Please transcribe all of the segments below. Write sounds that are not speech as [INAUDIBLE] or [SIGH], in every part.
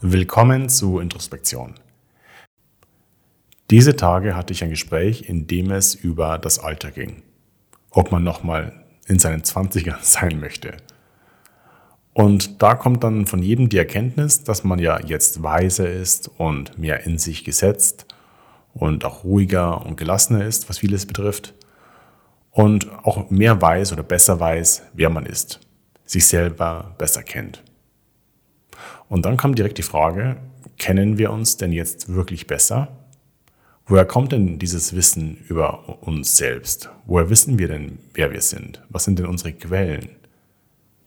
Willkommen zu Introspektion. Diese Tage hatte ich ein Gespräch, in dem es über das Alter ging. Ob man nochmal in seinen 20ern [LAUGHS] sein möchte. Und da kommt dann von jedem die Erkenntnis, dass man ja jetzt weiser ist und mehr in sich gesetzt und auch ruhiger und gelassener ist, was vieles betrifft. Und auch mehr weiß oder besser weiß, wer man ist, sich selber besser kennt. Und dann kam direkt die Frage, kennen wir uns denn jetzt wirklich besser? Woher kommt denn dieses Wissen über uns selbst? Woher wissen wir denn, wer wir sind? Was sind denn unsere Quellen?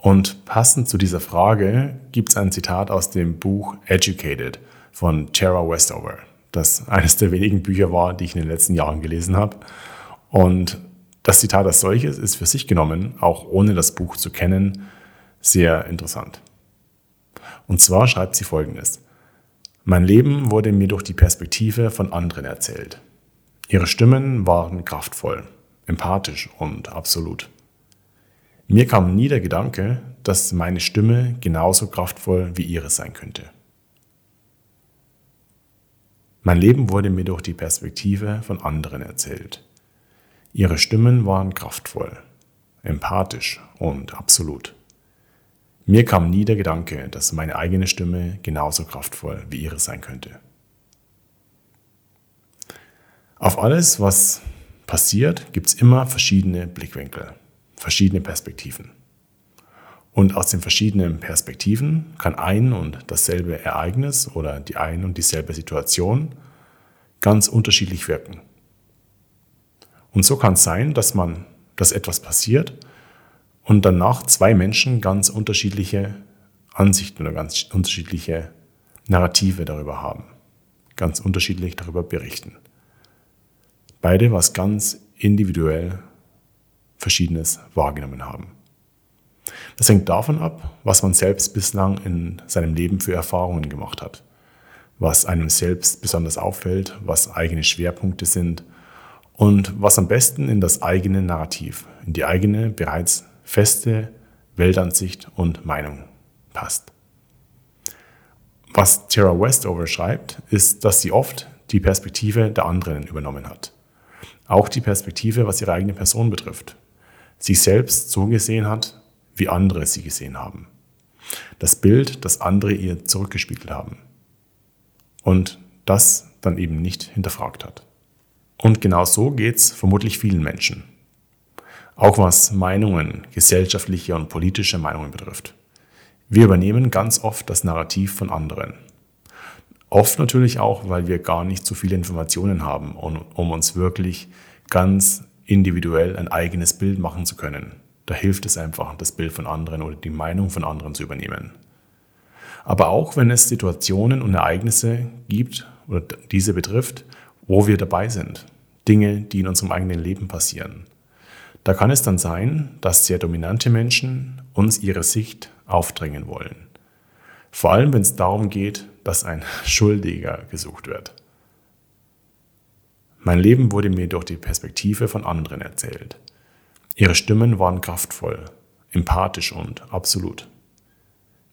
Und passend zu dieser Frage gibt es ein Zitat aus dem Buch Educated von Tara Westover, das eines der wenigen Bücher war, die ich in den letzten Jahren gelesen habe. Und das Zitat als solches ist für sich genommen, auch ohne das Buch zu kennen, sehr interessant. Und zwar schreibt sie Folgendes. Mein Leben wurde mir durch die Perspektive von anderen erzählt. Ihre Stimmen waren kraftvoll, empathisch und absolut. Mir kam nie der Gedanke, dass meine Stimme genauso kraftvoll wie ihre sein könnte. Mein Leben wurde mir durch die Perspektive von anderen erzählt. Ihre Stimmen waren kraftvoll, empathisch und absolut. Mir kam nie der Gedanke, dass meine eigene Stimme genauso kraftvoll wie ihre sein könnte. Auf alles, was passiert, gibt es immer verschiedene Blickwinkel, verschiedene Perspektiven. Und aus den verschiedenen Perspektiven kann ein und dasselbe Ereignis oder die ein und dieselbe Situation ganz unterschiedlich wirken. Und so kann es sein, dass man, dass etwas passiert und danach zwei Menschen ganz unterschiedliche Ansichten oder ganz unterschiedliche Narrative darüber haben, ganz unterschiedlich darüber berichten. Beide was ganz individuell Verschiedenes wahrgenommen haben. Das hängt davon ab, was man selbst bislang in seinem Leben für Erfahrungen gemacht hat, was einem selbst besonders auffällt, was eigene Schwerpunkte sind und was am besten in das eigene Narrativ, in die eigene bereits feste Weltansicht und Meinung passt. Was Tara Westover schreibt, ist, dass sie oft die Perspektive der anderen übernommen hat. Auch die Perspektive, was ihre eigene Person betrifft. Sie selbst so gesehen hat, wie andere sie gesehen haben. Das Bild, das andere ihr zurückgespiegelt haben. Und das dann eben nicht hinterfragt hat. Und genau so geht es vermutlich vielen Menschen. Auch was Meinungen, gesellschaftliche und politische Meinungen betrifft. Wir übernehmen ganz oft das Narrativ von anderen. Oft natürlich auch, weil wir gar nicht so viele Informationen haben, um uns wirklich ganz individuell ein eigenes Bild machen zu können. Da hilft es einfach, das Bild von anderen oder die Meinung von anderen zu übernehmen. Aber auch wenn es Situationen und Ereignisse gibt oder diese betrifft, wo wir dabei sind. Dinge, die in unserem eigenen Leben passieren. Da kann es dann sein, dass sehr dominante Menschen uns ihre Sicht aufdrängen wollen. Vor allem, wenn es darum geht, dass ein [LAUGHS] Schuldiger gesucht wird. Mein Leben wurde mir durch die Perspektive von anderen erzählt. Ihre Stimmen waren kraftvoll, empathisch und absolut.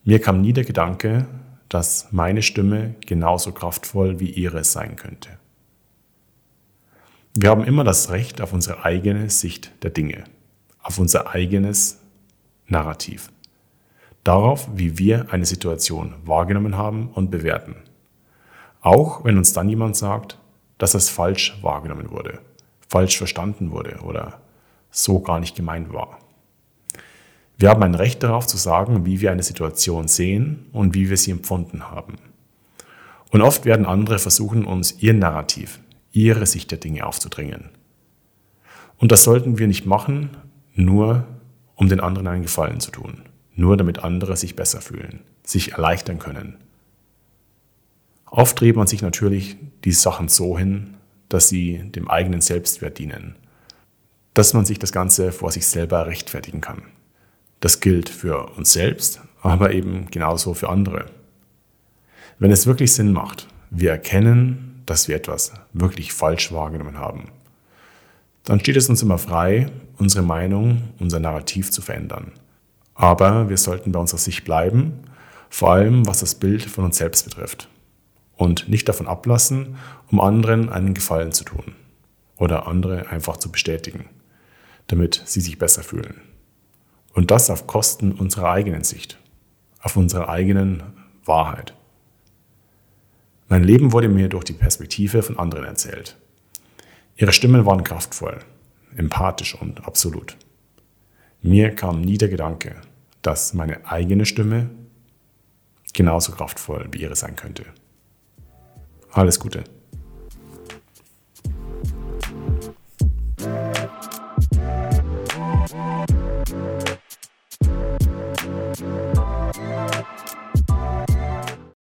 Mir kam nie der Gedanke, dass meine Stimme genauso kraftvoll wie ihre sein könnte. Wir haben immer das Recht auf unsere eigene Sicht der Dinge, auf unser eigenes Narrativ, darauf, wie wir eine Situation wahrgenommen haben und bewerten. Auch wenn uns dann jemand sagt, dass es falsch wahrgenommen wurde, falsch verstanden wurde oder so gar nicht gemeint war. Wir haben ein Recht darauf zu sagen, wie wir eine Situation sehen und wie wir sie empfunden haben. Und oft werden andere versuchen, uns ihr Narrativ, ihre Sicht der Dinge aufzudrängen. Und das sollten wir nicht machen, nur um den anderen einen Gefallen zu tun, nur damit andere sich besser fühlen, sich erleichtern können. Oft dreht man sich natürlich die Sachen so hin, dass sie dem eigenen Selbstwert dienen, dass man sich das Ganze vor sich selber rechtfertigen kann. Das gilt für uns selbst, aber eben genauso für andere. Wenn es wirklich Sinn macht, wir erkennen, dass wir etwas wirklich falsch wahrgenommen haben. Dann steht es uns immer frei, unsere Meinung, unser Narrativ zu verändern. Aber wir sollten bei unserer Sicht bleiben, vor allem was das Bild von uns selbst betrifft. Und nicht davon ablassen, um anderen einen Gefallen zu tun oder andere einfach zu bestätigen, damit sie sich besser fühlen. Und das auf Kosten unserer eigenen Sicht, auf unserer eigenen Wahrheit. Mein Leben wurde mir durch die Perspektive von anderen erzählt. Ihre Stimmen waren kraftvoll, empathisch und absolut. Mir kam nie der Gedanke, dass meine eigene Stimme genauso kraftvoll wie ihre sein könnte. Alles Gute.